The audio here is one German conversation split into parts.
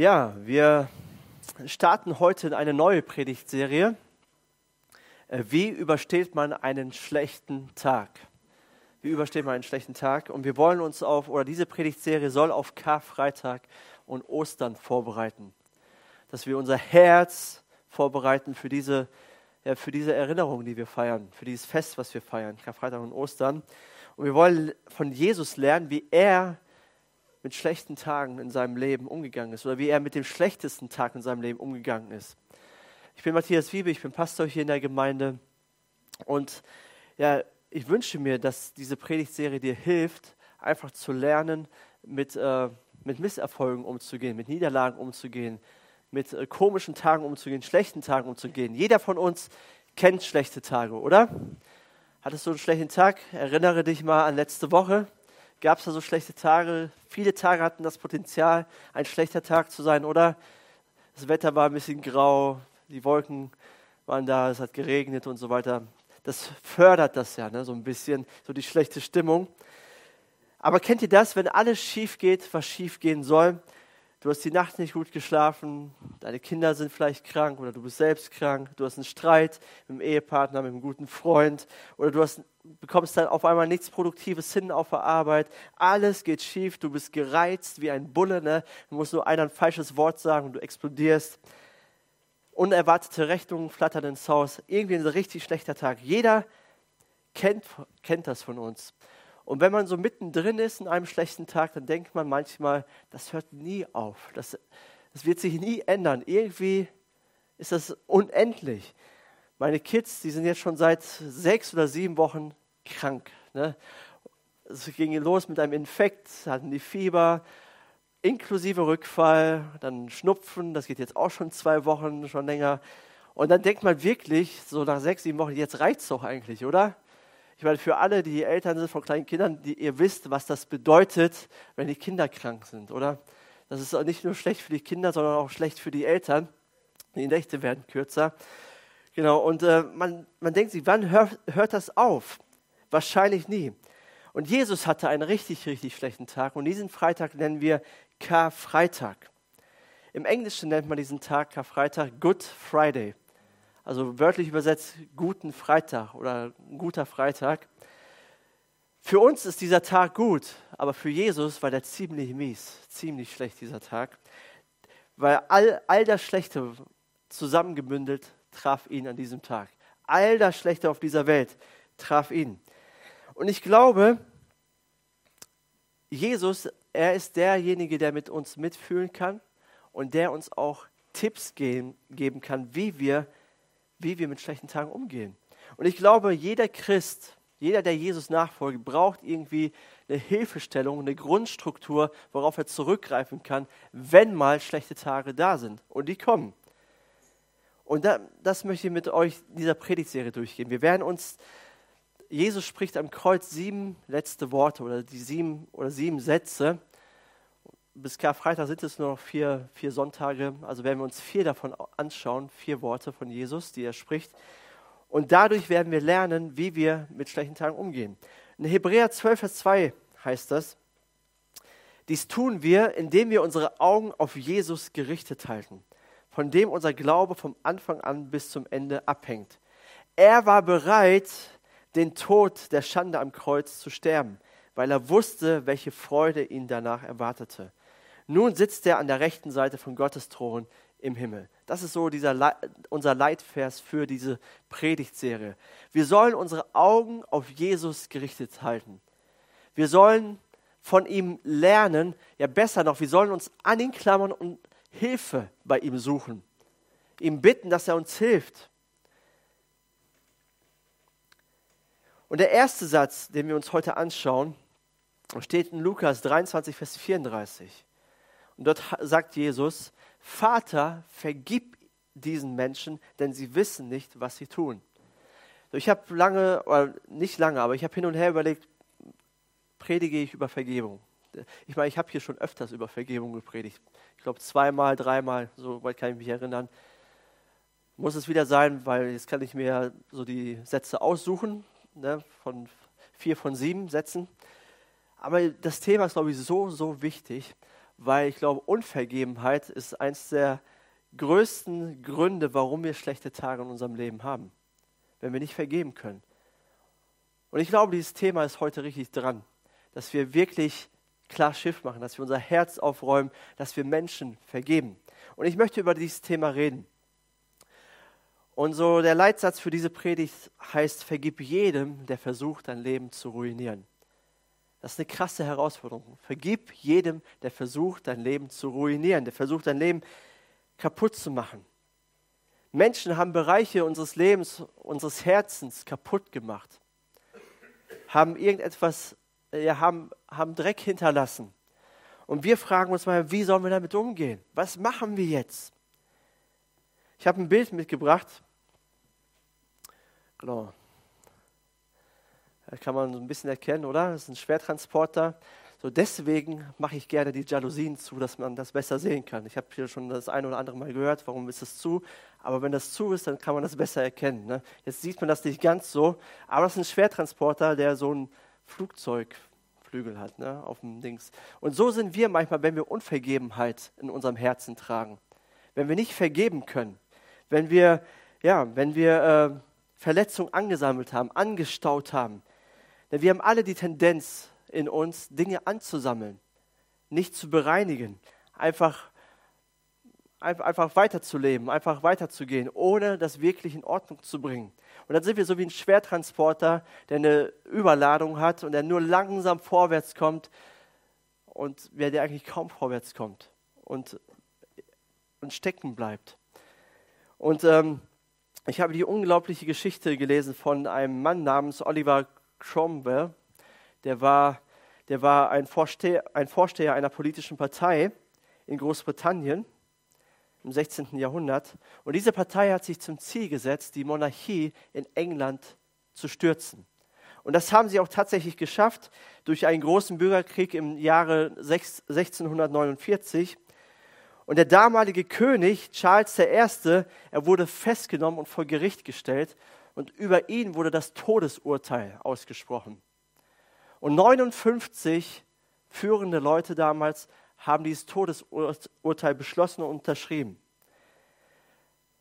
Ja, wir starten heute in eine neue Predigtserie. Äh, Wie übersteht man einen schlechten Tag? Wie übersteht man einen schlechten Tag? Und wir wollen uns auf, oder diese Predigtserie soll auf Karfreitag und Ostern vorbereiten. Dass wir unser Herz vorbereiten für diese, ja, für diese Erinnerung, die wir feiern, für dieses Fest, was wir feiern, Karfreitag und Ostern. Und wir wollen von Jesus lernen, wie er mit schlechten Tagen in seinem Leben umgegangen ist oder wie er mit dem schlechtesten Tag in seinem Leben umgegangen ist. Ich bin Matthias Wiebe, ich bin Pastor hier in der Gemeinde und ja, ich wünsche mir, dass diese Predigtserie dir hilft, einfach zu lernen, mit, äh, mit Misserfolgen umzugehen, mit Niederlagen umzugehen, mit äh, komischen Tagen umzugehen, schlechten Tagen umzugehen. Jeder von uns kennt schlechte Tage, oder? Hattest du einen schlechten Tag? Erinnere dich mal an letzte Woche gab es da so schlechte Tage. Viele Tage hatten das Potenzial, ein schlechter Tag zu sein, oder? Das Wetter war ein bisschen grau, die Wolken waren da, es hat geregnet und so weiter. Das fördert das ja, ne? so ein bisschen, so die schlechte Stimmung. Aber kennt ihr das, wenn alles schief geht, was schief gehen soll? Du hast die Nacht nicht gut geschlafen, deine Kinder sind vielleicht krank oder du bist selbst krank, du hast einen Streit mit dem Ehepartner, mit einem guten Freund oder du hast, bekommst dann auf einmal nichts Produktives hin auf der Arbeit. Alles geht schief, du bist gereizt wie ein Bulle, ne? du musst nur einer ein falsches Wort sagen und du explodierst. Unerwartete Rechnungen flattern ins Haus, irgendwie ein richtig schlechter Tag. Jeder kennt, kennt das von uns. Und wenn man so mittendrin ist in einem schlechten Tag, dann denkt man manchmal, das hört nie auf. Das, das wird sich nie ändern. Irgendwie ist das unendlich. Meine Kids, die sind jetzt schon seit sechs oder sieben Wochen krank. Ne? Es ging los mit einem Infekt, hatten die Fieber, inklusive Rückfall, dann Schnupfen, das geht jetzt auch schon zwei Wochen, schon länger. Und dann denkt man wirklich, so nach sechs, sieben Wochen, jetzt reicht es doch eigentlich, oder? Ich meine, für alle, die Eltern sind von kleinen Kindern, die, ihr wisst, was das bedeutet, wenn die Kinder krank sind, oder? Das ist nicht nur schlecht für die Kinder, sondern auch schlecht für die Eltern. Die Nächte werden kürzer. Genau, und äh, man, man denkt sich, wann hör, hört das auf? Wahrscheinlich nie. Und Jesus hatte einen richtig, richtig schlechten Tag. Und diesen Freitag nennen wir Karfreitag. Im Englischen nennt man diesen Tag Karfreitag Good Friday also wörtlich übersetzt guten Freitag oder guter Freitag. Für uns ist dieser Tag gut, aber für Jesus war der ziemlich mies, ziemlich schlecht dieser Tag, weil all, all das Schlechte zusammengebündelt traf ihn an diesem Tag. All das Schlechte auf dieser Welt traf ihn. Und ich glaube, Jesus, er ist derjenige, der mit uns mitfühlen kann und der uns auch Tipps geben, geben kann, wie wir wie wir mit schlechten Tagen umgehen. Und ich glaube, jeder Christ, jeder, der Jesus nachfolgt, braucht irgendwie eine Hilfestellung, eine Grundstruktur, worauf er zurückgreifen kann, wenn mal schlechte Tage da sind. Und die kommen. Und da, das möchte ich mit euch in dieser Predigtserie durchgehen. Wir werden uns, Jesus spricht am Kreuz sieben letzte Worte oder die sieben oder sieben Sätze bis Karfreitag sind es nur noch vier, vier Sonntage. Also werden wir uns vier davon anschauen, vier Worte von Jesus, die er spricht. Und dadurch werden wir lernen, wie wir mit schlechten Tagen umgehen. In Hebräer 12, Vers 2 heißt das, dies tun wir, indem wir unsere Augen auf Jesus gerichtet halten, von dem unser Glaube vom Anfang an bis zum Ende abhängt. Er war bereit, den Tod der Schande am Kreuz zu sterben, weil er wusste, welche Freude ihn danach erwartete. Nun sitzt er an der rechten Seite von Gottes Thron im Himmel. Das ist so dieser Le unser Leitvers für diese Predigtserie. Wir sollen unsere Augen auf Jesus gerichtet halten. Wir sollen von ihm lernen, ja besser noch, wir sollen uns an ihn klammern und Hilfe bei ihm suchen. Ihm bitten, dass er uns hilft. Und der erste Satz, den wir uns heute anschauen, steht in Lukas 23, Vers 34. Und dort sagt Jesus, Vater, vergib diesen Menschen, denn sie wissen nicht, was sie tun. Ich habe lange, oder nicht lange, aber ich habe hin und her überlegt, predige ich über Vergebung. Ich meine, ich habe hier schon öfters über Vergebung gepredigt. Ich glaube zweimal, dreimal, so weit kann ich mich erinnern. Muss es wieder sein, weil jetzt kann ich mir so die Sätze aussuchen, ne, von vier von sieben Sätzen. Aber das Thema ist, glaube ich, so, so wichtig, weil ich glaube, Unvergebenheit ist eines der größten Gründe, warum wir schlechte Tage in unserem Leben haben, wenn wir nicht vergeben können. Und ich glaube, dieses Thema ist heute richtig dran, dass wir wirklich klar Schiff machen, dass wir unser Herz aufräumen, dass wir Menschen vergeben. Und ich möchte über dieses Thema reden. Und so der Leitsatz für diese Predigt heißt, vergib jedem, der versucht, dein Leben zu ruinieren. Das ist eine krasse Herausforderung. Vergib jedem, der versucht, dein Leben zu ruinieren, der versucht, dein Leben kaputt zu machen. Menschen haben Bereiche unseres Lebens, unseres Herzens kaputt gemacht, haben irgendetwas, ja, haben, haben Dreck hinterlassen. Und wir fragen uns mal, wie sollen wir damit umgehen? Was machen wir jetzt? Ich habe ein Bild mitgebracht. Genau. Das kann man so ein bisschen erkennen, oder? Das ist ein Schwertransporter. So deswegen mache ich gerne die Jalousien zu, dass man das besser sehen kann. Ich habe hier schon das eine oder andere Mal gehört, warum ist es zu? Aber wenn das zu ist, dann kann man das besser erkennen. Ne? Jetzt sieht man das nicht ganz so, aber das ist ein Schwertransporter, der so ein Flugzeugflügel hat ne? auf dem Dings. Und so sind wir manchmal, wenn wir Unvergebenheit in unserem Herzen tragen. Wenn wir nicht vergeben können, wenn wir, ja, wenn wir äh, Verletzungen angesammelt haben, angestaut haben. Denn wir haben alle die Tendenz, in uns, Dinge anzusammeln, nicht zu bereinigen, einfach, einfach weiterzuleben, einfach weiterzugehen, ohne das wirklich in Ordnung zu bringen. Und dann sind wir so wie ein Schwertransporter, der eine Überladung hat und der nur langsam vorwärts kommt und wer der eigentlich kaum vorwärts kommt und, und stecken bleibt. Und ähm, ich habe die unglaubliche Geschichte gelesen von einem Mann namens Oliver Cromwell der war, der war ein, Vorsteher, ein Vorsteher einer politischen Partei in Großbritannien im 16. Jahrhundert. Und diese Partei hat sich zum Ziel gesetzt, die Monarchie in England zu stürzen. Und das haben sie auch tatsächlich geschafft durch einen großen Bürgerkrieg im Jahre 1649. Und der damalige König Charles I., er wurde festgenommen und vor Gericht gestellt und über ihn wurde das Todesurteil ausgesprochen. Und 59 führende Leute damals haben dieses Todesurteil beschlossen und unterschrieben.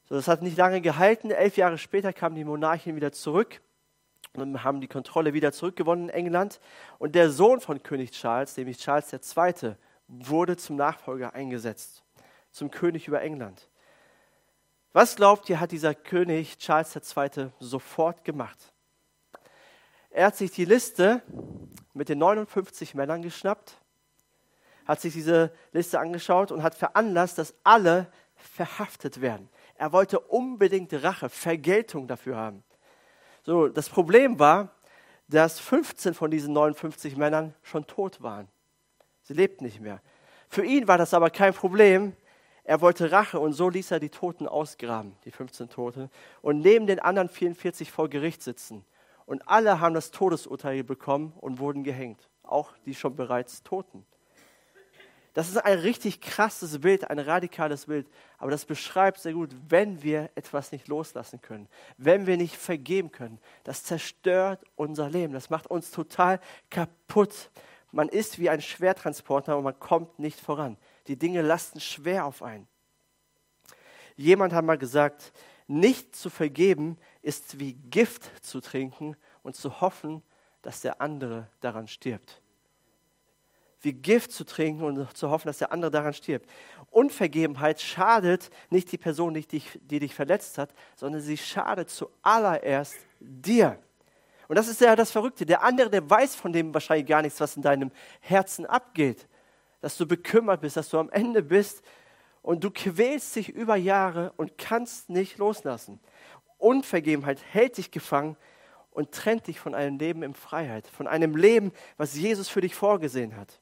So, das hat nicht lange gehalten. Elf Jahre später kam die Monarchin wieder zurück und haben die Kontrolle wieder zurückgewonnen in England. Und der Sohn von König Charles, nämlich Charles II., wurde zum Nachfolger eingesetzt, zum König über England. Was glaubt ihr, hat dieser König Charles II. sofort gemacht? Er hat sich die Liste mit den 59 Männern geschnappt, hat sich diese Liste angeschaut und hat veranlasst, dass alle verhaftet werden. Er wollte unbedingt Rache, Vergeltung dafür haben. So, das Problem war, dass 15 von diesen 59 Männern schon tot waren. Sie lebten nicht mehr. Für ihn war das aber kein Problem. Er wollte Rache und so ließ er die Toten ausgraben, die 15 Toten, und neben den anderen 44 vor Gericht sitzen. Und alle haben das Todesurteil bekommen und wurden gehängt, auch die schon bereits Toten. Das ist ein richtig krasses Bild, ein radikales Bild, aber das beschreibt sehr gut, wenn wir etwas nicht loslassen können, wenn wir nicht vergeben können. Das zerstört unser Leben, das macht uns total kaputt. Man ist wie ein Schwertransporter und man kommt nicht voran. Die Dinge lasten schwer auf einen. Jemand hat mal gesagt, nicht zu vergeben ist wie Gift zu trinken und zu hoffen, dass der andere daran stirbt. Wie Gift zu trinken und zu hoffen, dass der andere daran stirbt. Unvergebenheit schadet nicht die Person, die dich, die dich verletzt hat, sondern sie schadet zuallererst dir. Und das ist ja das Verrückte. Der andere, der weiß von dem wahrscheinlich gar nichts, was in deinem Herzen abgeht. Dass du bekümmert bist, dass du am Ende bist und du quälst dich über Jahre und kannst nicht loslassen. Unvergebenheit hält dich gefangen und trennt dich von einem Leben in Freiheit, von einem Leben, was Jesus für dich vorgesehen hat.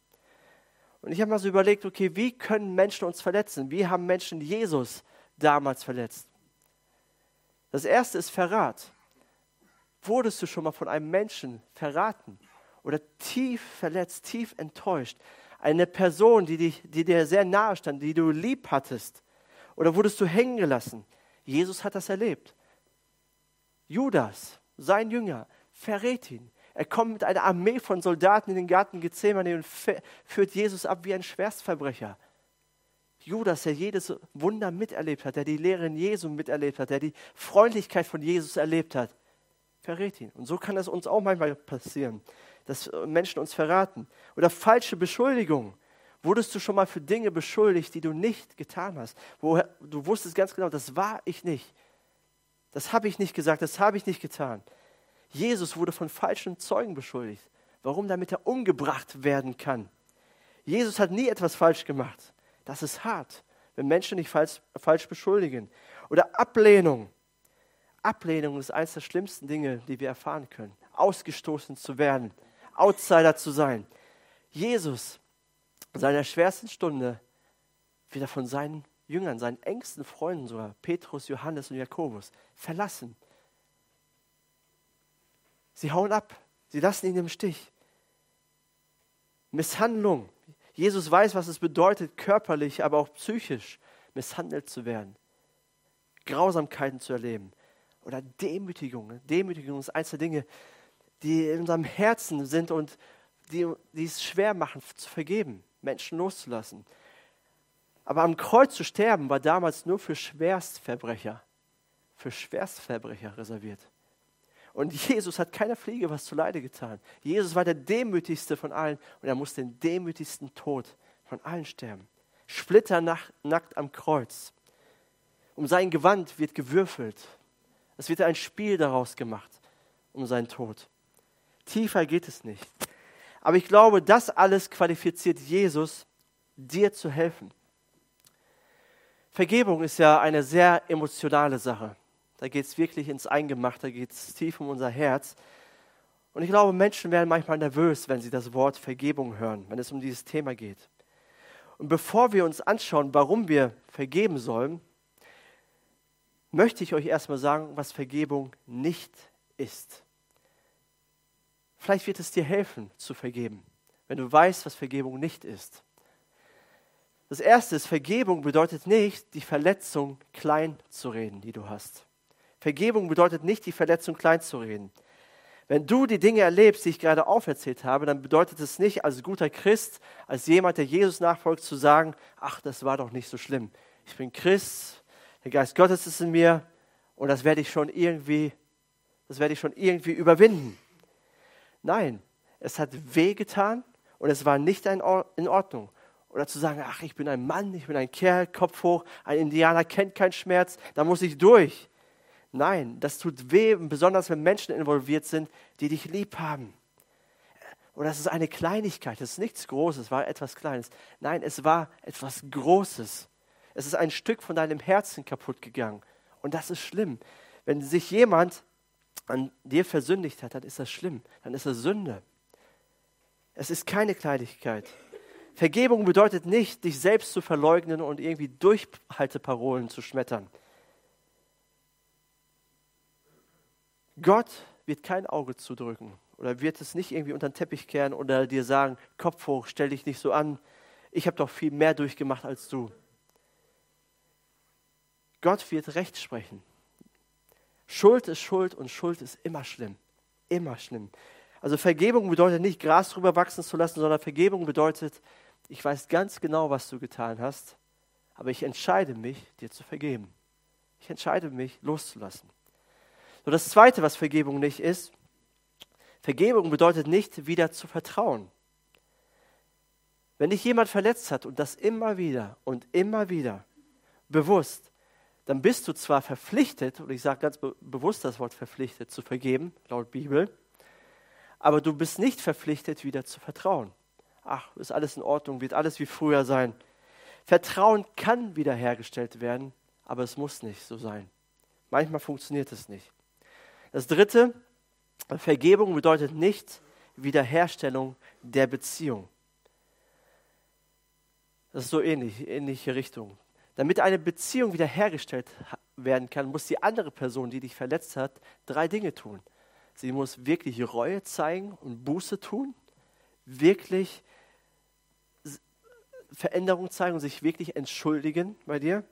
Und ich habe mal so überlegt, okay, wie können Menschen uns verletzen? Wie haben Menschen Jesus damals verletzt? Das erste ist Verrat. Wurdest du schon mal von einem Menschen verraten oder tief verletzt, tief enttäuscht? Eine Person, die, dich, die dir sehr nahe stand, die du lieb hattest? Oder wurdest du hängen gelassen? Jesus hat das erlebt. Judas, sein Jünger, verrät ihn. Er kommt mit einer Armee von Soldaten in den Garten Gethsemane und führt Jesus ab wie ein Schwerstverbrecher. Judas, der jedes Wunder miterlebt hat, der die Lehre in Jesu miterlebt hat, der die Freundlichkeit von Jesus erlebt hat, verrät ihn. Und so kann es uns auch manchmal passieren, dass Menschen uns verraten. Oder falsche Beschuldigungen. Wurdest du schon mal für Dinge beschuldigt, die du nicht getan hast? Wo du wusstest ganz genau, das war ich nicht. Das habe ich nicht gesagt, das habe ich nicht getan. Jesus wurde von falschen Zeugen beschuldigt. Warum? Damit er umgebracht werden kann. Jesus hat nie etwas falsch gemacht. Das ist hart, wenn Menschen dich falsch, falsch beschuldigen. Oder Ablehnung. Ablehnung ist eines der schlimmsten Dinge, die wir erfahren können. Ausgestoßen zu werden, Outsider zu sein. Jesus, in seiner schwersten Stunde, wieder von seinen Jüngern, seinen engsten Freunden sogar, Petrus, Johannes und Jakobus, verlassen. Sie hauen ab. Sie lassen ihn im Stich. Misshandlung. Jesus weiß, was es bedeutet, körperlich, aber auch psychisch misshandelt zu werden. Grausamkeiten zu erleben. Oder Demütigung. Demütigung ist eines der Dinge, die in unserem Herzen sind und die, die es schwer machen zu vergeben, Menschen loszulassen. Aber am Kreuz zu sterben war damals nur für Schwerstverbrecher, für Schwerstverbrecher reserviert. Und Jesus hat keiner Fliege was zuleide getan. Jesus war der demütigste von allen und er musste den demütigsten Tod von allen sterben. Splitternackt am Kreuz. Um sein Gewand wird gewürfelt. Es wird ein Spiel daraus gemacht, um seinen Tod. Tiefer geht es nicht. Aber ich glaube, das alles qualifiziert Jesus, dir zu helfen. Vergebung ist ja eine sehr emotionale Sache. Da geht es wirklich ins Eingemachte, da geht es tief um unser Herz. Und ich glaube, Menschen werden manchmal nervös, wenn sie das Wort Vergebung hören, wenn es um dieses Thema geht. Und bevor wir uns anschauen, warum wir vergeben sollen, möchte ich euch erstmal sagen, was Vergebung nicht ist. Vielleicht wird es dir helfen zu vergeben, wenn du weißt, was Vergebung nicht ist. Das erste ist, Vergebung bedeutet nicht, die Verletzung klein zu reden, die du hast. Vergebung bedeutet nicht, die Verletzung klein zu reden. Wenn du die Dinge erlebst, die ich gerade auferzählt habe, dann bedeutet es nicht, als guter Christ, als jemand, der Jesus nachfolgt, zu sagen, ach, das war doch nicht so schlimm. Ich bin Christ, der Geist Gottes ist in mir und das werde ich schon irgendwie, das werde ich schon irgendwie überwinden. Nein, es hat wehgetan und es war nicht in Ordnung. Oder zu sagen, ach, ich bin ein Mann, ich bin ein Kerl, Kopf hoch, ein Indianer kennt keinen Schmerz, da muss ich durch. Nein, das tut weh, besonders wenn Menschen involviert sind, die dich lieb haben. Und das ist eine Kleinigkeit, das ist nichts Großes, es war etwas Kleines. Nein, es war etwas Großes. Es ist ein Stück von deinem Herzen kaputt gegangen. Und das ist schlimm. Wenn sich jemand an dir versündigt hat, dann ist das schlimm. Dann ist das Sünde. Es ist keine Kleinigkeit. Vergebung bedeutet nicht, dich selbst zu verleugnen und irgendwie Durchhalteparolen zu schmettern. Gott wird kein Auge zudrücken oder wird es nicht irgendwie unter den Teppich kehren oder dir sagen, Kopf hoch, stell dich nicht so an, ich habe doch viel mehr durchgemacht als du. Gott wird Recht sprechen. Schuld ist Schuld und Schuld ist immer schlimm. Immer schlimm. Also Vergebung bedeutet nicht, Gras drüber wachsen zu lassen, sondern Vergebung bedeutet, ich weiß ganz genau, was du getan hast, aber ich entscheide mich, dir zu vergeben. Ich entscheide mich, loszulassen. So das Zweite, was Vergebung nicht ist, Vergebung bedeutet nicht, wieder zu vertrauen. Wenn dich jemand verletzt hat und das immer wieder und immer wieder bewusst, dann bist du zwar verpflichtet, und ich sage ganz be bewusst das Wort verpflichtet, zu vergeben, laut Bibel, aber du bist nicht verpflichtet, wieder zu vertrauen. Ach, ist alles in Ordnung, wird alles wie früher sein. Vertrauen kann wiederhergestellt werden, aber es muss nicht so sein. Manchmal funktioniert es nicht. Das dritte, Vergebung bedeutet nicht Wiederherstellung der Beziehung. Das ist so ähnlich, ähnliche Richtung. Damit eine Beziehung wiederhergestellt werden kann, muss die andere Person, die dich verletzt hat, drei Dinge tun. Sie muss wirklich Reue zeigen und Buße tun, wirklich Veränderung zeigen und sich wirklich entschuldigen bei dir.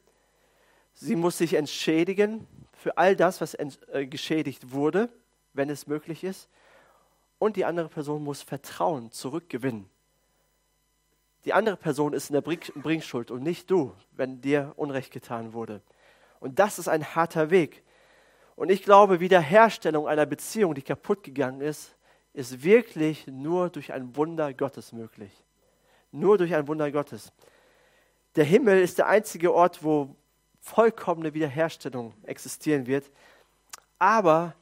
Sie muss sich entschädigen für all das, was äh, geschädigt wurde, wenn es möglich ist. Und die andere Person muss Vertrauen zurückgewinnen. Die andere Person ist in der Bringschuld und nicht du, wenn dir Unrecht getan wurde. Und das ist ein harter Weg. Und ich glaube, Wiederherstellung einer Beziehung, die kaputt gegangen ist, ist wirklich nur durch ein Wunder Gottes möglich. Nur durch ein Wunder Gottes. Der Himmel ist der einzige Ort, wo vollkommene Wiederherstellung existieren wird. Aber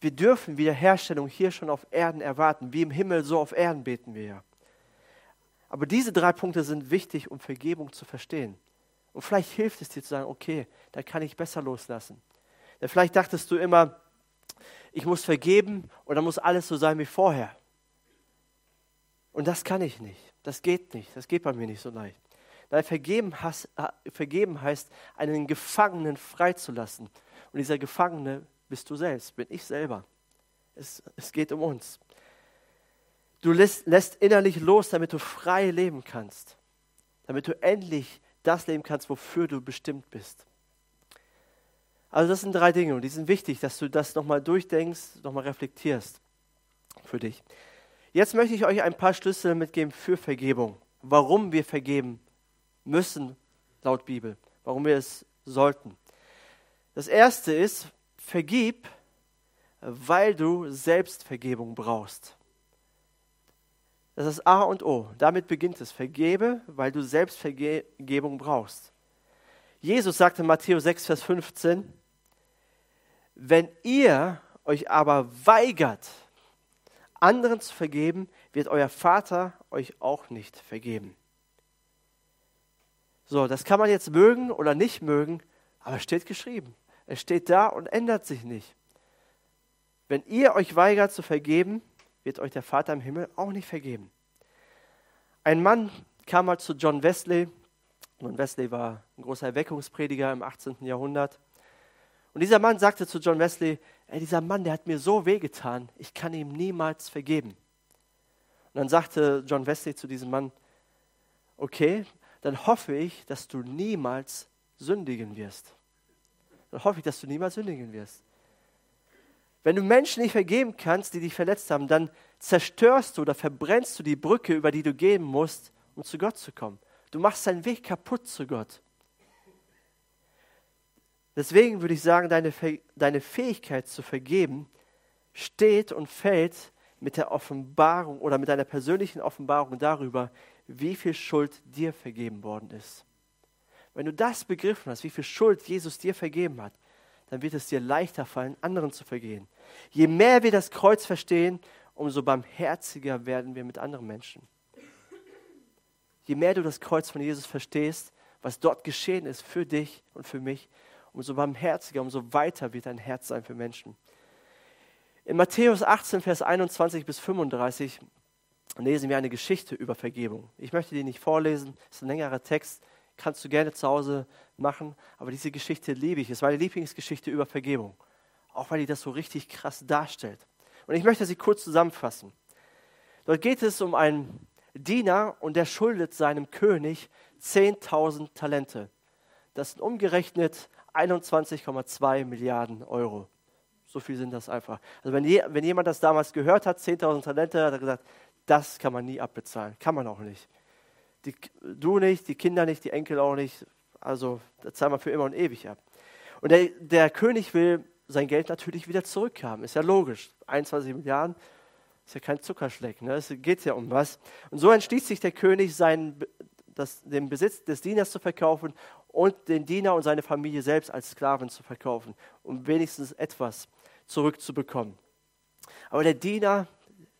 wir dürfen Wiederherstellung hier schon auf Erden erwarten. Wie im Himmel, so auf Erden beten wir ja. Aber diese drei Punkte sind wichtig, um Vergebung zu verstehen. Und vielleicht hilft es dir zu sagen, okay, da kann ich besser loslassen. Denn vielleicht dachtest du immer, ich muss vergeben und dann muss alles so sein wie vorher. Und das kann ich nicht. Das geht nicht. Das geht bei mir nicht so leicht. Nein, vergeben, has, vergeben heißt, einen Gefangenen freizulassen. Und dieser Gefangene bist du selbst, bin ich selber. Es, es geht um uns. Du lässt, lässt innerlich los, damit du frei leben kannst. Damit du endlich das leben kannst, wofür du bestimmt bist. Also das sind drei Dinge und die sind wichtig, dass du das nochmal durchdenkst, nochmal reflektierst für dich. Jetzt möchte ich euch ein paar Schlüssel mitgeben für Vergebung. Warum wir vergeben müssen, laut Bibel. Warum wir es sollten. Das erste ist, vergib, weil du Selbstvergebung brauchst. Das ist A und O. Damit beginnt es. Vergebe, weil du Selbstvergebung brauchst. Jesus sagte in Matthäus 6, Vers 15, wenn ihr euch aber weigert, anderen zu vergeben, wird euer Vater euch auch nicht vergeben. So, das kann man jetzt mögen oder nicht mögen, aber es steht geschrieben. Es steht da und ändert sich nicht. Wenn ihr euch weigert zu vergeben, wird euch der Vater im Himmel auch nicht vergeben. Ein Mann kam mal zu John Wesley. John Wesley war ein großer Erweckungsprediger im 18. Jahrhundert. Und dieser Mann sagte zu John Wesley, ey, dieser Mann, der hat mir so wehgetan, ich kann ihm niemals vergeben. Und dann sagte John Wesley zu diesem Mann, okay, dann hoffe ich, dass du niemals sündigen wirst. Dann hoffe ich, dass du niemals sündigen wirst. Wenn du Menschen nicht vergeben kannst, die dich verletzt haben, dann zerstörst du oder verbrennst du die Brücke, über die du gehen musst, um zu Gott zu kommen. Du machst deinen Weg kaputt zu Gott. Deswegen würde ich sagen, deine, deine Fähigkeit zu vergeben steht und fällt mit der Offenbarung oder mit deiner persönlichen Offenbarung darüber, wie viel Schuld dir vergeben worden ist. Wenn du das begriffen hast, wie viel Schuld Jesus dir vergeben hat, dann wird es dir leichter fallen, anderen zu vergehen. Je mehr wir das Kreuz verstehen, umso barmherziger werden wir mit anderen Menschen. Je mehr du das Kreuz von Jesus verstehst, was dort geschehen ist für dich und für mich, umso barmherziger, umso weiter wird dein Herz sein für Menschen. In Matthäus 18, Vers 21 bis 35 lesen wir eine Geschichte über Vergebung. Ich möchte die nicht vorlesen, es ist ein längerer Text, kannst du gerne zu Hause machen, aber diese Geschichte liebe ich. Es war eine Lieblingsgeschichte über Vergebung, auch weil die das so richtig krass darstellt. Und ich möchte sie kurz zusammenfassen. Dort geht es um einen Diener und der schuldet seinem König 10.000 Talente. Das sind umgerechnet 21,2 Milliarden Euro. So viel sind das einfach. Also wenn, je, wenn jemand das damals gehört hat, 10.000 Talente, hat er gesagt, das kann man nie abbezahlen. Kann man auch nicht. Die, du nicht, die Kinder nicht, die Enkel auch nicht. Also das zahlen wir für immer und ewig ab. Und der, der König will sein Geld natürlich wieder zurückhaben. Ist ja logisch. 21 Milliarden ist ja kein Zuckerschleck. Ne? Es geht ja um was. Und so entschließt sich der König, seinen, das, den Besitz des Dieners zu verkaufen und den Diener und seine Familie selbst als Sklaven zu verkaufen, um wenigstens etwas zurückzubekommen. Aber der Diener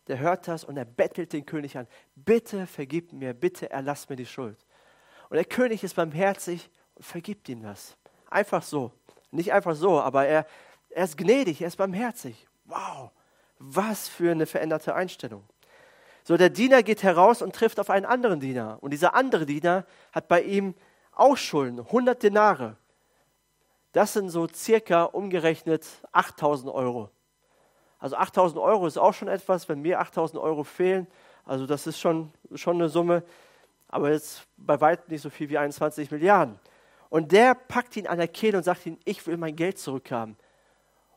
der hört das und er bettelt den König an, bitte vergib mir, bitte erlass mir die Schuld. Und der König ist barmherzig und vergibt ihm das. Einfach so. Nicht einfach so, aber er, er ist gnädig, er ist barmherzig. Wow, was für eine veränderte Einstellung. So, der Diener geht heraus und trifft auf einen anderen Diener. Und dieser andere Diener hat bei ihm auch Schulden, 100 Denare. Das sind so circa umgerechnet 8000 Euro. Also 8000 Euro ist auch schon etwas, wenn mir 8000 Euro fehlen. Also das ist schon, schon eine Summe, aber jetzt bei weitem nicht so viel wie 21 Milliarden. Und der packt ihn an der Kehle und sagt ihm, ich will mein Geld zurückhaben.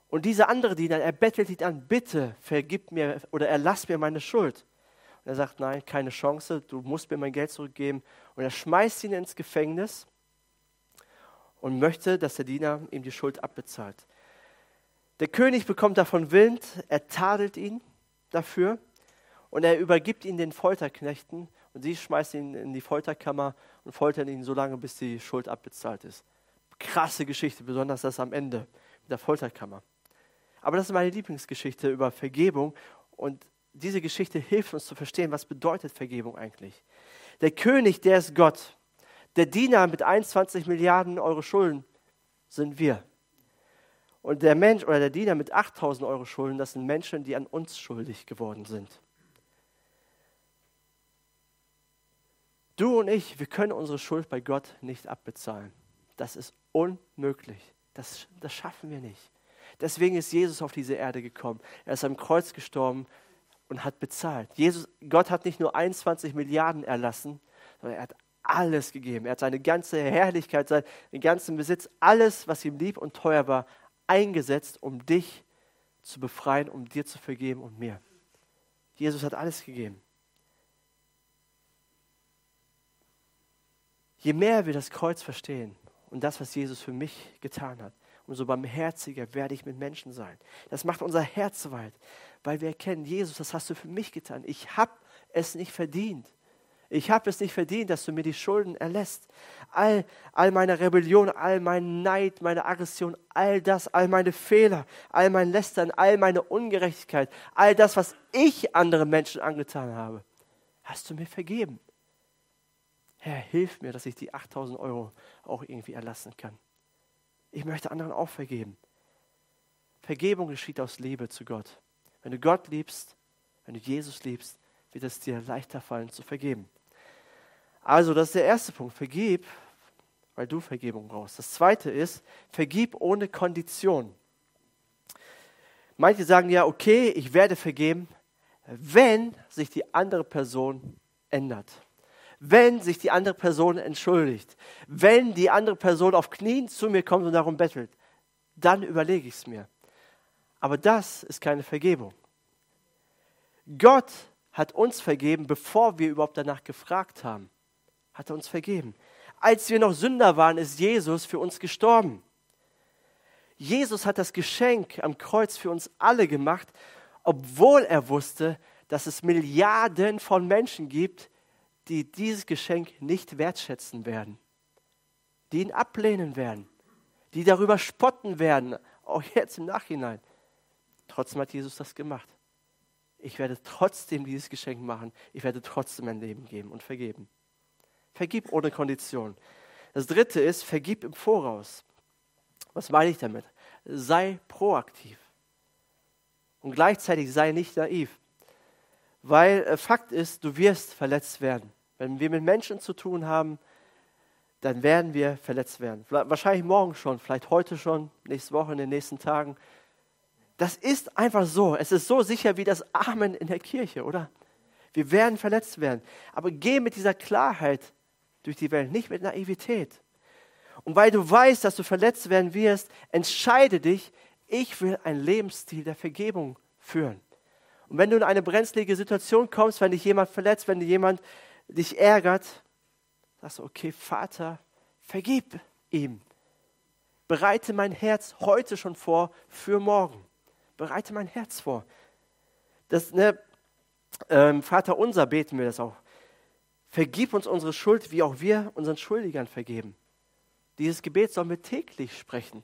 Und dieser andere Diener, er bettelt ihn an, bitte vergib mir oder erlass mir meine Schuld. Und er sagt, nein, keine Chance, du musst mir mein Geld zurückgeben. Und er schmeißt ihn ins Gefängnis und möchte, dass der Diener ihm die Schuld abbezahlt. Der König bekommt davon Wind, er tadelt ihn dafür und er übergibt ihn den Folterknechten und sie schmeißen ihn in die Folterkammer und foltern ihn so lange, bis die Schuld abbezahlt ist. Krasse Geschichte, besonders das am Ende mit der Folterkammer. Aber das ist meine Lieblingsgeschichte über Vergebung und diese Geschichte hilft uns zu verstehen, was bedeutet Vergebung eigentlich. Der König, der ist Gott. Der Diener mit 21 Milliarden Euro Schulden sind wir. Und der Mensch oder der Diener mit 8000 Euro Schulden, das sind Menschen, die an uns schuldig geworden sind. Du und ich, wir können unsere Schuld bei Gott nicht abbezahlen. Das ist unmöglich. Das, das schaffen wir nicht. Deswegen ist Jesus auf diese Erde gekommen. Er ist am Kreuz gestorben und hat bezahlt. Jesus, Gott hat nicht nur 21 Milliarden erlassen, sondern er hat alles gegeben. Er hat seine ganze Herrlichkeit, seinen ganzen Besitz, alles, was ihm lieb und teuer war, eingesetzt, um dich zu befreien, um dir zu vergeben und mir. Jesus hat alles gegeben. Je mehr wir das Kreuz verstehen und das, was Jesus für mich getan hat, umso barmherziger werde ich mit Menschen sein. Das macht unser Herz weit, weil wir erkennen, Jesus, das hast du für mich getan. Ich habe es nicht verdient. Ich habe es nicht verdient, dass du mir die Schulden erlässt. All, all meine Rebellion, all mein Neid, meine Aggression, all das, all meine Fehler, all mein Lästern, all meine Ungerechtigkeit, all das, was ich anderen Menschen angetan habe, hast du mir vergeben. Herr, hilf mir, dass ich die 8000 Euro auch irgendwie erlassen kann. Ich möchte anderen auch vergeben. Vergebung geschieht aus Liebe zu Gott. Wenn du Gott liebst, wenn du Jesus liebst, wird es dir leichter fallen zu vergeben. Also, das ist der erste Punkt. Vergib, weil du Vergebung brauchst. Das zweite ist, vergib ohne Kondition. Manche sagen ja, okay, ich werde vergeben, wenn sich die andere Person ändert. Wenn sich die andere Person entschuldigt. Wenn die andere Person auf Knien zu mir kommt und darum bettelt. Dann überlege ich es mir. Aber das ist keine Vergebung. Gott hat uns vergeben, bevor wir überhaupt danach gefragt haben hat er uns vergeben. Als wir noch Sünder waren, ist Jesus für uns gestorben. Jesus hat das Geschenk am Kreuz für uns alle gemacht, obwohl er wusste, dass es Milliarden von Menschen gibt, die dieses Geschenk nicht wertschätzen werden, die ihn ablehnen werden, die darüber spotten werden, auch jetzt im Nachhinein. Trotzdem hat Jesus das gemacht. Ich werde trotzdem dieses Geschenk machen. Ich werde trotzdem mein Leben geben und vergeben. Vergib ohne Kondition. Das dritte ist, vergib im Voraus. Was meine ich damit? Sei proaktiv. Und gleichzeitig sei nicht naiv. Weil äh, Fakt ist, du wirst verletzt werden. Wenn wir mit Menschen zu tun haben, dann werden wir verletzt werden. Wahrscheinlich morgen schon, vielleicht heute schon, nächste Woche, in den nächsten Tagen. Das ist einfach so. Es ist so sicher wie das Amen in der Kirche, oder? Wir werden verletzt werden. Aber geh mit dieser Klarheit durch die Welt, nicht mit Naivität. Und weil du weißt, dass du verletzt werden wirst, entscheide dich, ich will einen Lebensstil der Vergebung führen. Und wenn du in eine brenzlige Situation kommst, wenn dich jemand verletzt, wenn jemand dich ärgert, sagst du, okay, Vater, vergib ihm. Bereite mein Herz heute schon vor für morgen. Bereite mein Herz vor. Das, ne, ähm, Vater unser beten wir das auch. Vergib uns unsere Schuld, wie auch wir unseren Schuldigern vergeben. Dieses Gebet sollen wir täglich sprechen,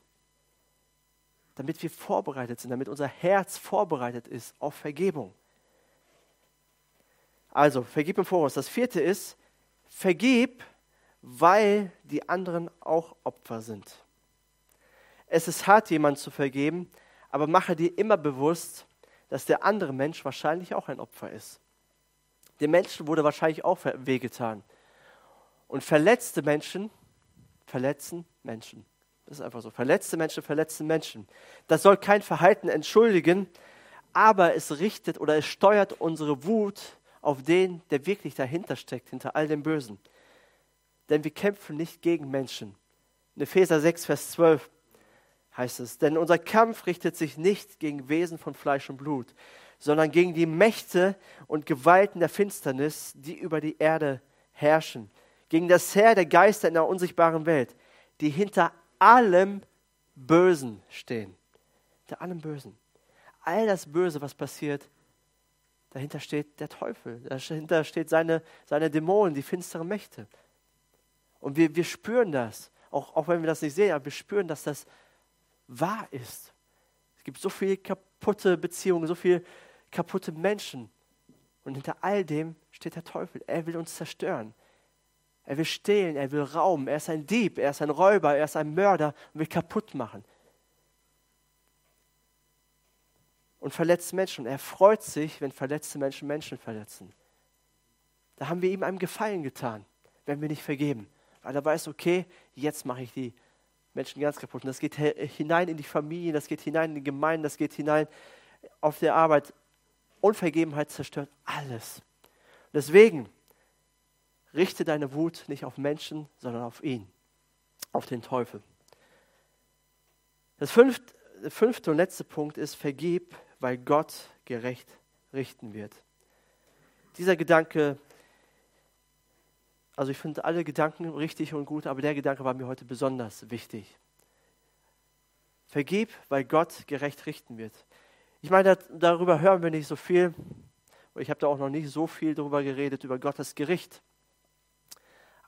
damit wir vorbereitet sind, damit unser Herz vorbereitet ist auf Vergebung. Also, vergib im Voraus. Das vierte ist, vergib, weil die anderen auch Opfer sind. Es ist hart, jemanden zu vergeben, aber mache dir immer bewusst, dass der andere Mensch wahrscheinlich auch ein Opfer ist. Dem Menschen wurde wahrscheinlich auch wehgetan. Und verletzte Menschen verletzen Menschen. Das ist einfach so. Verletzte Menschen verletzen Menschen. Das soll kein Verhalten entschuldigen, aber es richtet oder es steuert unsere Wut auf den, der wirklich dahinter steckt, hinter all dem Bösen. Denn wir kämpfen nicht gegen Menschen. In Epheser 6, Vers 12 heißt es, denn unser Kampf richtet sich nicht gegen Wesen von Fleisch und Blut, sondern gegen die Mächte und Gewalten der Finsternis, die über die Erde herrschen, gegen das Heer der Geister in der unsichtbaren Welt, die hinter allem Bösen stehen. Hinter allem Bösen. All das Böse, was passiert, dahinter steht der Teufel, dahinter steht seine, seine Dämonen, die finsteren Mächte. Und wir, wir spüren das, auch, auch wenn wir das nicht sehen, aber wir spüren, dass das wahr ist. Es gibt so viele kaputte Beziehungen, so viele kaputte Menschen. Und hinter all dem steht der Teufel. Er will uns zerstören. Er will stehlen, er will rauben. Er ist ein Dieb, er ist ein Räuber, er ist ein Mörder und will kaputt machen. Und verletzt Menschen. Er freut sich, wenn verletzte Menschen Menschen verletzen. Da haben wir ihm einen Gefallen getan, wenn wir nicht vergeben. Weil er weiß, okay, jetzt mache ich die Menschen ganz kaputt. Und das geht hinein in die Familien, das geht hinein in die Gemeinden, das geht hinein auf der Arbeit. Unvergebenheit zerstört alles. Deswegen richte deine Wut nicht auf Menschen, sondern auf ihn, auf den Teufel. Das fünfte, der fünfte und letzte Punkt ist, vergib, weil Gott gerecht richten wird. Dieser Gedanke, also ich finde alle Gedanken richtig und gut, aber der Gedanke war mir heute besonders wichtig. Vergib, weil Gott gerecht richten wird. Ich meine, darüber hören wir nicht so viel. Ich habe da auch noch nicht so viel darüber geredet, über Gottes Gericht.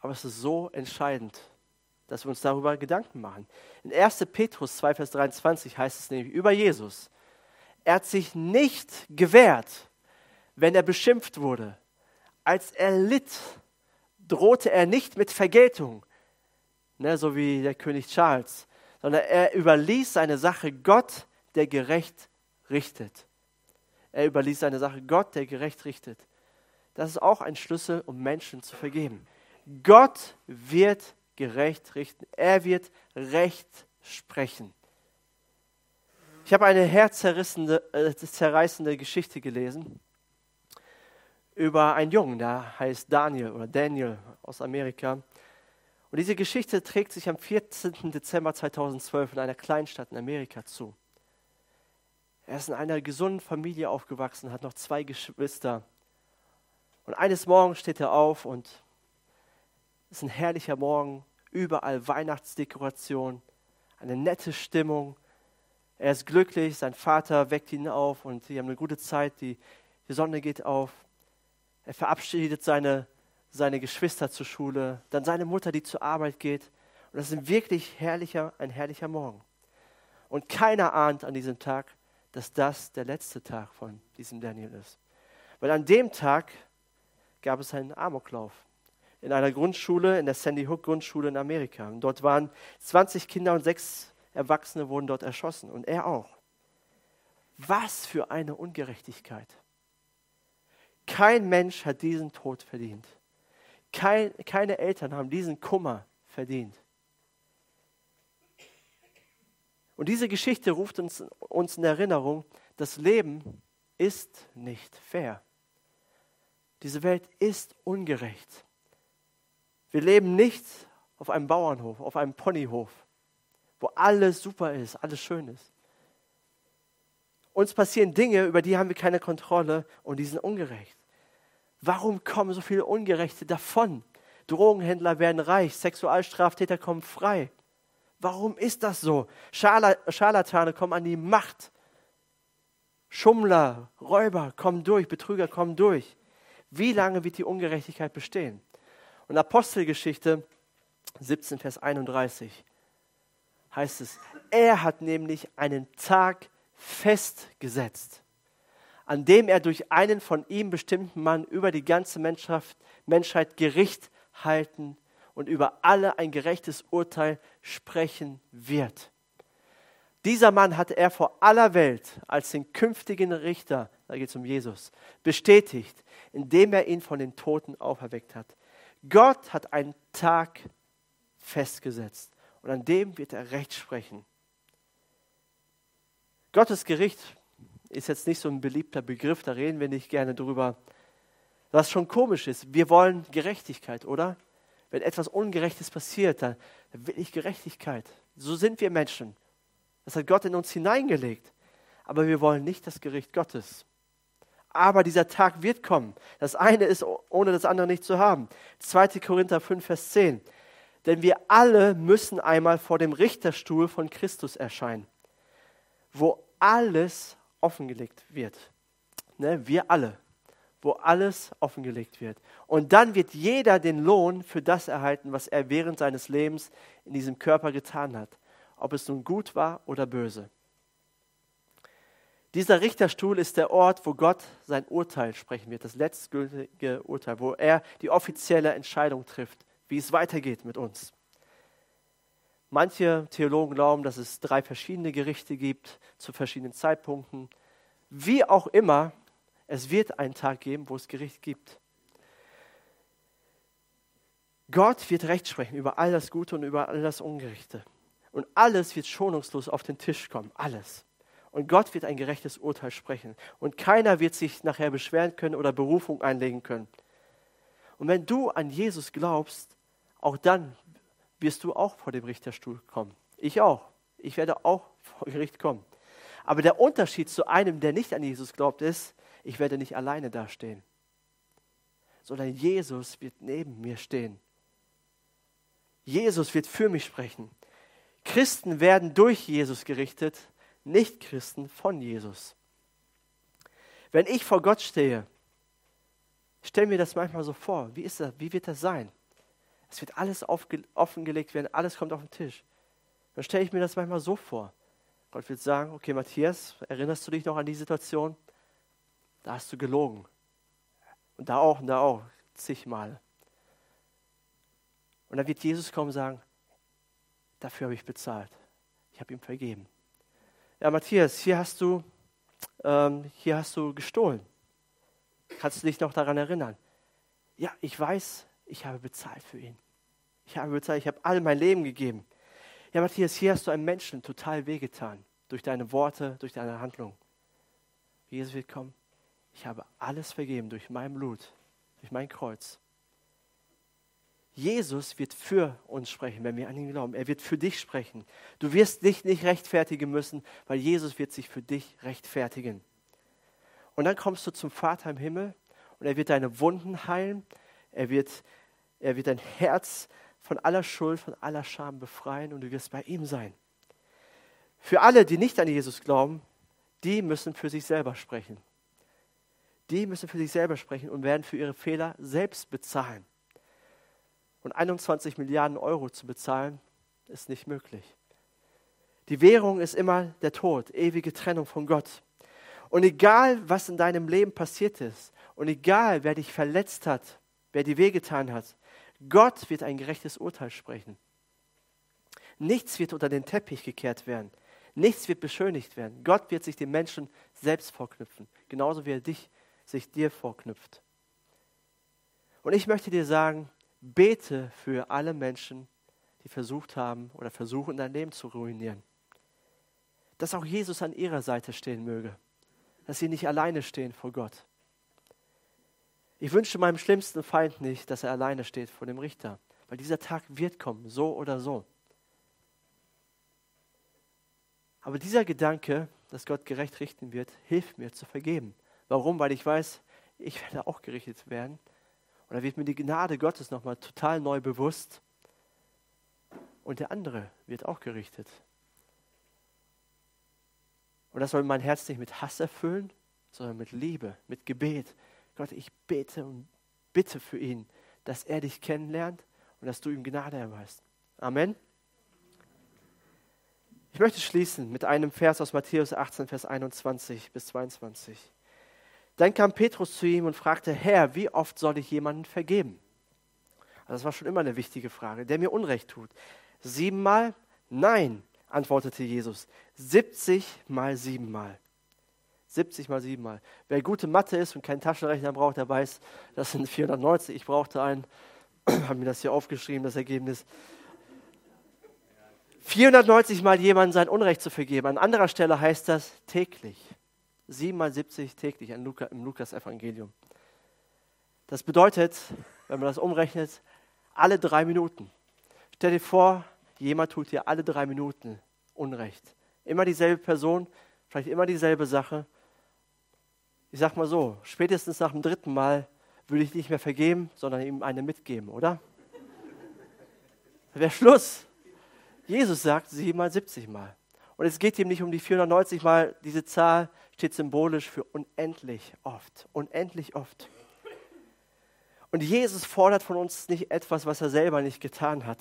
Aber es ist so entscheidend, dass wir uns darüber Gedanken machen. In 1. Petrus 2, Vers 23 heißt es nämlich über Jesus. Er hat sich nicht gewehrt, wenn er beschimpft wurde. Als er litt, drohte er nicht mit Vergeltung, ne, so wie der König Charles, sondern er überließ seine Sache Gott, der gerecht richtet. Er überließ seine Sache Gott, der gerecht richtet. Das ist auch ein Schlüssel, um Menschen zu vergeben. Gott wird gerecht richten. Er wird Recht sprechen. Ich habe eine herzzerreißende äh, Geschichte gelesen über einen Jungen, der heißt Daniel oder Daniel aus Amerika. Und diese Geschichte trägt sich am 14. Dezember 2012 in einer Kleinstadt in Amerika zu. Er ist in einer gesunden Familie aufgewachsen, hat noch zwei Geschwister. Und eines Morgens steht er auf und es ist ein herrlicher Morgen, überall Weihnachtsdekoration, eine nette Stimmung. Er ist glücklich, sein Vater weckt ihn auf und sie haben eine gute Zeit, die, die Sonne geht auf. Er verabschiedet seine, seine Geschwister zur Schule, dann seine Mutter, die zur Arbeit geht. Und das ist ein wirklich herrlicher, ein herrlicher Morgen. Und keiner ahnt an diesem Tag, dass das der letzte Tag von diesem Daniel ist. Weil an dem Tag gab es einen Amoklauf in einer Grundschule, in der Sandy Hook Grundschule in Amerika. Und dort waren 20 Kinder und sechs Erwachsene wurden dort erschossen und er auch. Was für eine Ungerechtigkeit. Kein Mensch hat diesen Tod verdient. Kein, keine Eltern haben diesen Kummer verdient. Und diese Geschichte ruft uns, uns in Erinnerung, das Leben ist nicht fair. Diese Welt ist ungerecht. Wir leben nicht auf einem Bauernhof, auf einem Ponyhof, wo alles super ist, alles schön ist. Uns passieren Dinge, über die haben wir keine Kontrolle und die sind ungerecht. Warum kommen so viele Ungerechte davon? Drogenhändler werden reich, Sexualstraftäter kommen frei. Warum ist das so? Scharlatane kommen an die Macht. Schummler, Räuber kommen durch, Betrüger kommen durch. Wie lange wird die Ungerechtigkeit bestehen? Und Apostelgeschichte 17, Vers 31 heißt es, er hat nämlich einen Tag festgesetzt, an dem er durch einen von ihm bestimmten Mann über die ganze Menschheit, Menschheit Gericht halten und über alle ein gerechtes Urteil sprechen wird. Dieser Mann hatte er vor aller Welt als den künftigen Richter da geht es um Jesus, bestätigt, indem er ihn von den Toten auferweckt hat. Gott hat einen Tag festgesetzt und an dem wird er Recht sprechen. Gottes Gericht ist jetzt nicht so ein beliebter Begriff, da reden wir nicht gerne drüber. Was schon komisch ist, wir wollen Gerechtigkeit, oder? Wenn etwas Ungerechtes passiert, dann will ich Gerechtigkeit. So sind wir Menschen. Das hat Gott in uns hineingelegt. Aber wir wollen nicht das Gericht Gottes. Aber dieser Tag wird kommen. Das eine ist ohne das andere nicht zu haben. 2. Korinther 5, Vers 10. Denn wir alle müssen einmal vor dem Richterstuhl von Christus erscheinen, wo alles offengelegt wird. Ne? Wir alle, wo alles offengelegt wird. Und dann wird jeder den Lohn für das erhalten, was er während seines Lebens in diesem Körper getan hat, ob es nun gut war oder böse. Dieser Richterstuhl ist der Ort, wo Gott sein Urteil sprechen wird, das letztgültige Urteil, wo er die offizielle Entscheidung trifft, wie es weitergeht mit uns. Manche Theologen glauben, dass es drei verschiedene Gerichte gibt zu verschiedenen Zeitpunkten. Wie auch immer, es wird einen Tag geben, wo es Gericht gibt. Gott wird Recht sprechen über all das Gute und über all das Ungerechte. Und alles wird schonungslos auf den Tisch kommen. Alles. Und Gott wird ein gerechtes Urteil sprechen. Und keiner wird sich nachher beschweren können oder Berufung einlegen können. Und wenn du an Jesus glaubst, auch dann wirst du auch vor dem Richterstuhl kommen. Ich auch. Ich werde auch vor Gericht kommen. Aber der Unterschied zu einem, der nicht an Jesus glaubt, ist, ich werde nicht alleine dastehen, sondern Jesus wird neben mir stehen. Jesus wird für mich sprechen. Christen werden durch Jesus gerichtet, Nichtchristen von Jesus. Wenn ich vor Gott stehe, stell mir das manchmal so vor. Wie ist das? Wie wird das sein? Es wird alles offengelegt werden, alles kommt auf den Tisch. Dann stelle ich mir das manchmal so vor. Gott wird sagen, okay Matthias, erinnerst du dich noch an die Situation? Da hast du gelogen. Und da auch und da auch, zigmal. Und dann wird Jesus kommen und sagen, dafür habe ich bezahlt. Ich habe ihm vergeben ja Matthias, hier hast du, ähm, hier hast du gestohlen. Kannst du dich noch daran erinnern? Ja, ich weiß, ich habe bezahlt für ihn. Ich habe bezahlt, ich habe all mein Leben gegeben. Ja, Matthias, hier hast du einem Menschen total wehgetan. Durch deine Worte, durch deine Handlung. Jesus wird kommen. Ich habe alles vergeben durch mein Blut, durch mein Kreuz. Jesus wird für uns sprechen, wenn wir an ihn glauben. Er wird für dich sprechen. Du wirst dich nicht rechtfertigen müssen, weil Jesus wird sich für dich rechtfertigen. Und dann kommst du zum Vater im Himmel und er wird deine Wunden heilen. Er wird, er wird dein Herz von aller Schuld, von aller Scham befreien und du wirst bei ihm sein. Für alle, die nicht an Jesus glauben, die müssen für sich selber sprechen. Die müssen für sich selber sprechen und werden für ihre Fehler selbst bezahlen. Und 21 Milliarden Euro zu bezahlen, ist nicht möglich. Die Währung ist immer der Tod, ewige Trennung von Gott. Und egal, was in deinem Leben passiert ist, und egal, wer dich verletzt hat, wer dir wehgetan hat, Gott wird ein gerechtes Urteil sprechen. Nichts wird unter den Teppich gekehrt werden. Nichts wird beschönigt werden. Gott wird sich den Menschen selbst vorknüpfen, genauso wie er dich sich dir vorknüpft. Und ich möchte dir sagen, Bete für alle Menschen, die versucht haben oder versuchen, dein Leben zu ruinieren. Dass auch Jesus an ihrer Seite stehen möge. Dass sie nicht alleine stehen vor Gott. Ich wünsche meinem schlimmsten Feind nicht, dass er alleine steht vor dem Richter. Weil dieser Tag wird kommen, so oder so. Aber dieser Gedanke, dass Gott gerecht richten wird, hilft mir zu vergeben. Warum? Weil ich weiß, ich werde auch gerichtet werden und da wird mir die Gnade Gottes nochmal total neu bewusst. Und der andere wird auch gerichtet. Und das soll mein Herz nicht mit Hass erfüllen, sondern mit Liebe, mit Gebet. Gott, ich bete und bitte für ihn, dass er dich kennenlernt und dass du ihm Gnade erweist. Amen. Ich möchte schließen mit einem Vers aus Matthäus 18, Vers 21 bis 22. Dann kam Petrus zu ihm und fragte, Herr, wie oft soll ich jemanden vergeben? Also das war schon immer eine wichtige Frage, der mir Unrecht tut. Siebenmal? Nein, antwortete Jesus. 70 mal siebenmal. 70 mal 7 mal. Wer gute Mathe ist und keinen Taschenrechner braucht, der weiß, das sind 490. Ich brauchte einen, habe mir das hier aufgeschrieben, das Ergebnis. 490 mal jemandem sein Unrecht zu vergeben. An anderer Stelle heißt das täglich. 7 mal 70 täglich im Lukas-Evangelium. Das bedeutet, wenn man das umrechnet, alle drei Minuten. Stell dir vor, jemand tut dir alle drei Minuten Unrecht. Immer dieselbe Person, vielleicht immer dieselbe Sache. Ich sag mal so, spätestens nach dem dritten Mal würde ich nicht mehr vergeben, sondern ihm eine mitgeben, oder? Wäre Schluss. Jesus sagt siebenmal, 70 Mal. Und es geht ihm nicht um die 490 Mal. Diese Zahl steht symbolisch für unendlich oft. Unendlich oft. Und Jesus fordert von uns nicht etwas, was er selber nicht getan hat,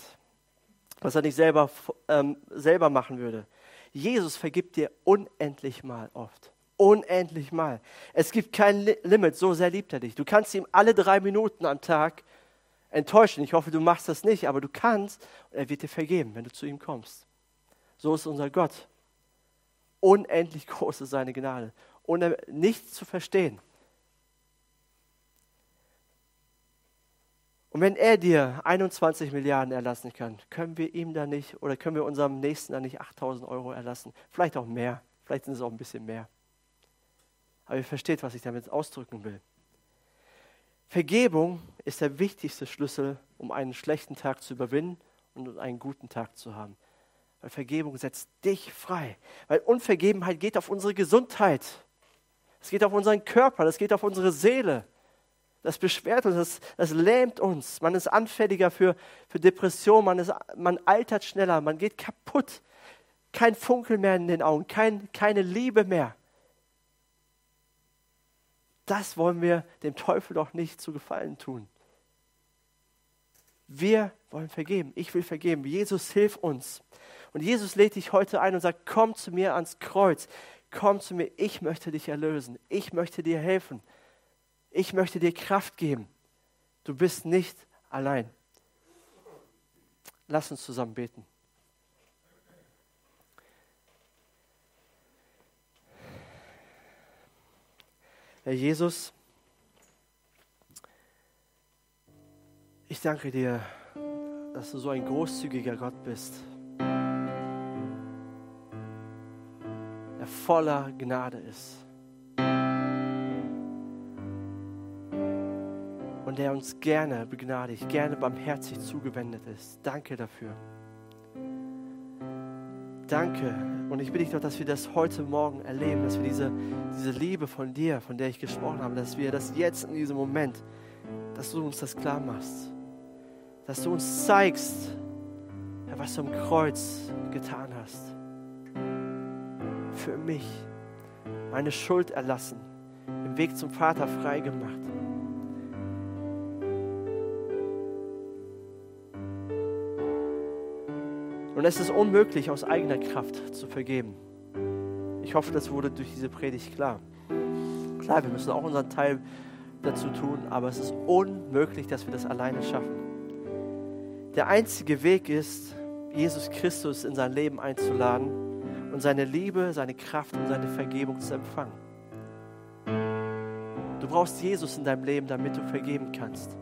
was er nicht selber, ähm, selber machen würde. Jesus vergibt dir unendlich mal oft. Unendlich mal. Es gibt kein Limit, so sehr liebt er dich. Du kannst ihm alle drei Minuten am Tag enttäuschen. Ich hoffe, du machst das nicht, aber du kannst und er wird dir vergeben, wenn du zu ihm kommst. So ist unser Gott. Unendlich groß ist seine Gnade. Und nichts zu verstehen. Und wenn er dir 21 Milliarden erlassen kann, können wir ihm da nicht oder können wir unserem Nächsten da nicht 8000 Euro erlassen? Vielleicht auch mehr, vielleicht sind es auch ein bisschen mehr. Aber ihr versteht, was ich damit ausdrücken will. Vergebung ist der wichtigste Schlüssel, um einen schlechten Tag zu überwinden und einen guten Tag zu haben. Weil Vergebung setzt dich frei. Weil Unvergebenheit geht auf unsere Gesundheit. Es geht auf unseren Körper, das geht auf unsere Seele. Das beschwert uns, das, das lähmt uns. Man ist anfälliger für, für Depression, man, ist, man altert schneller, man geht kaputt. Kein Funkel mehr in den Augen, kein, keine Liebe mehr. Das wollen wir dem Teufel doch nicht zu Gefallen tun. Wir wollen vergeben. Ich will vergeben. Jesus, hilf uns. Und Jesus lädt dich heute ein und sagt, komm zu mir ans Kreuz. Komm zu mir. Ich möchte dich erlösen. Ich möchte dir helfen. Ich möchte dir Kraft geben. Du bist nicht allein. Lass uns zusammen beten. Herr Jesus, ich danke dir, dass du so ein großzügiger Gott bist, voller Gnade ist. und der uns gerne begnadigt, gerne barmherzig zugewendet ist. Danke dafür. Danke. Und ich bitte dich doch, dass wir das heute Morgen erleben, dass wir diese, diese Liebe von dir, von der ich gesprochen habe, dass wir das jetzt in diesem Moment, dass du uns das klar machst. Dass du uns zeigst, was du am Kreuz getan hast. Für mich. Meine Schuld erlassen. Den Weg zum Vater freigemacht. Und es ist unmöglich, aus eigener Kraft zu vergeben. Ich hoffe, das wurde durch diese Predigt klar. Klar, wir müssen auch unseren Teil dazu tun, aber es ist unmöglich, dass wir das alleine schaffen. Der einzige Weg ist, Jesus Christus in sein Leben einzuladen und seine Liebe, seine Kraft und seine Vergebung zu empfangen. Du brauchst Jesus in deinem Leben, damit du vergeben kannst.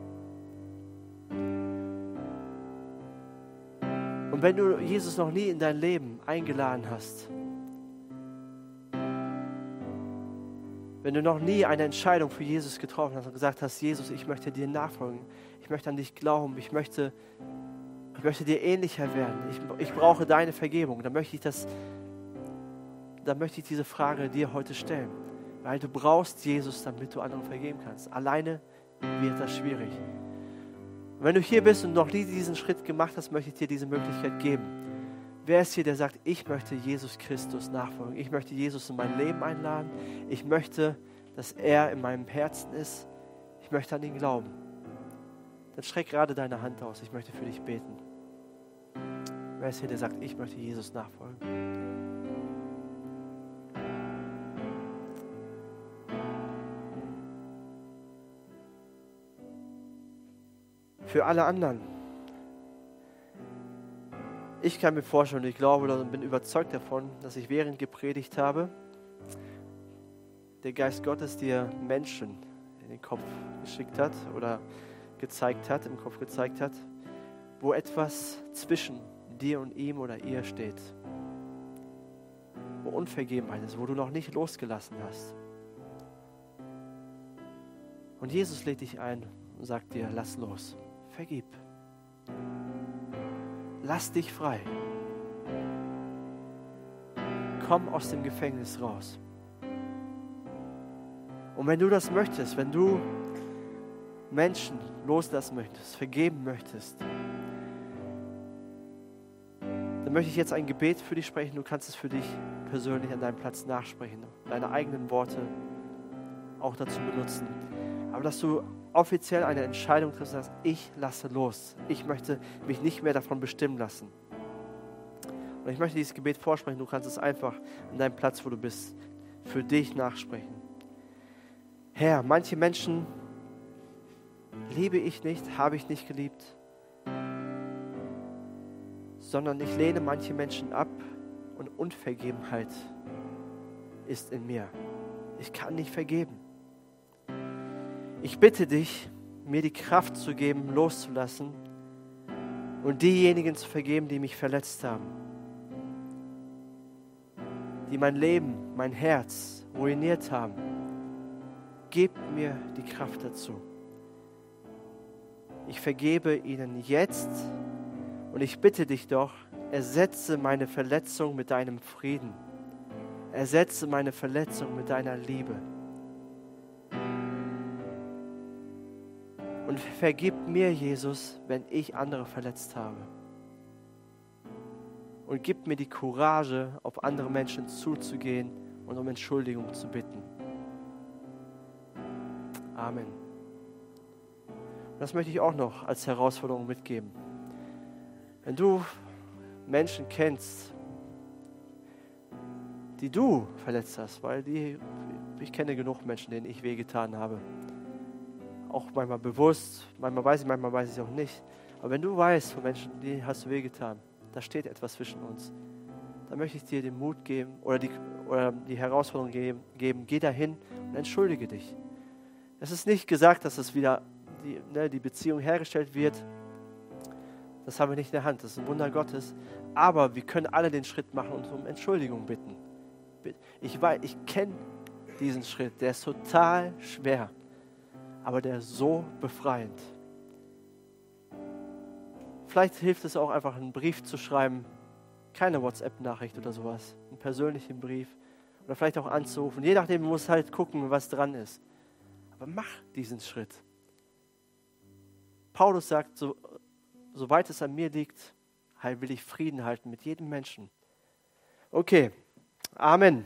Und wenn du Jesus noch nie in dein Leben eingeladen hast, wenn du noch nie eine Entscheidung für Jesus getroffen hast und gesagt hast, Jesus, ich möchte dir nachfolgen, ich möchte an dich glauben, ich möchte, ich möchte dir ähnlicher werden, ich, ich brauche deine Vergebung, dann möchte ich das, dann möchte ich diese Frage dir heute stellen, weil du brauchst Jesus, damit du anderen vergeben kannst. Alleine wird das schwierig. Wenn du hier bist und noch nie diesen Schritt gemacht hast, möchte ich dir diese Möglichkeit geben. Wer ist hier, der sagt, ich möchte Jesus Christus nachfolgen? Ich möchte Jesus in mein Leben einladen. Ich möchte, dass er in meinem Herzen ist. Ich möchte an ihn glauben. Dann streck gerade deine Hand aus. Ich möchte für dich beten. Wer ist hier, der sagt, ich möchte Jesus nachfolgen? Für alle anderen. Ich kann mir vorstellen, ich glaube und bin überzeugt davon, dass ich während gepredigt habe, der Geist Gottes dir Menschen in den Kopf geschickt hat oder gezeigt hat, im Kopf gezeigt hat, wo etwas zwischen dir und ihm oder ihr steht. Wo Unvergebenheit ist, wo du noch nicht losgelassen hast. Und Jesus lädt dich ein und sagt dir, lass los, vergib. Lass dich frei. Komm aus dem Gefängnis raus. Und wenn du das möchtest, wenn du Menschen loslassen möchtest, vergeben möchtest, dann möchte ich jetzt ein Gebet für dich sprechen. Du kannst es für dich persönlich an deinem Platz nachsprechen, deine eigenen Worte auch dazu benutzen. Aber dass du offiziell eine Entscheidung triffst, sagst, ich lasse los. Ich möchte mich nicht mehr davon bestimmen lassen. Und ich möchte dieses Gebet vorsprechen. Du kannst es einfach an deinem Platz, wo du bist, für dich nachsprechen. Herr, manche Menschen liebe ich nicht, habe ich nicht geliebt, sondern ich lehne manche Menschen ab und Unvergebenheit ist in mir. Ich kann nicht vergeben. Ich bitte dich, mir die Kraft zu geben, loszulassen und diejenigen zu vergeben, die mich verletzt haben, die mein Leben, mein Herz ruiniert haben. Gib mir die Kraft dazu. Ich vergebe ihnen jetzt und ich bitte dich doch, ersetze meine Verletzung mit deinem Frieden. Ersetze meine Verletzung mit deiner Liebe. Und vergib mir, Jesus, wenn ich andere verletzt habe. Und gib mir die Courage, auf andere Menschen zuzugehen und um Entschuldigung zu bitten. Amen. Das möchte ich auch noch als Herausforderung mitgeben. Wenn du Menschen kennst, die du verletzt hast, weil die, ich kenne genug Menschen, denen ich wehgetan habe, auch manchmal bewusst, manchmal weiß ich, manchmal weiß ich auch nicht. Aber wenn du weißt von Menschen, die hast du wehgetan, da steht etwas zwischen uns, dann möchte ich dir den Mut geben oder die, oder die Herausforderung geben, geben, geh dahin und entschuldige dich. Es ist nicht gesagt, dass es wieder die, ne, die Beziehung hergestellt wird. Das haben wir nicht in der Hand, das ist ein Wunder Gottes. Aber wir können alle den Schritt machen und um Entschuldigung bitten. Ich, ich kenne diesen Schritt, der ist total schwer aber der ist so befreiend. Vielleicht hilft es auch einfach, einen Brief zu schreiben, keine WhatsApp-Nachricht oder sowas, einen persönlichen Brief oder vielleicht auch anzurufen. Je nachdem, muss halt gucken, was dran ist. Aber mach diesen Schritt. Paulus sagt, so, soweit es an mir liegt, will ich Frieden halten mit jedem Menschen. Okay, Amen.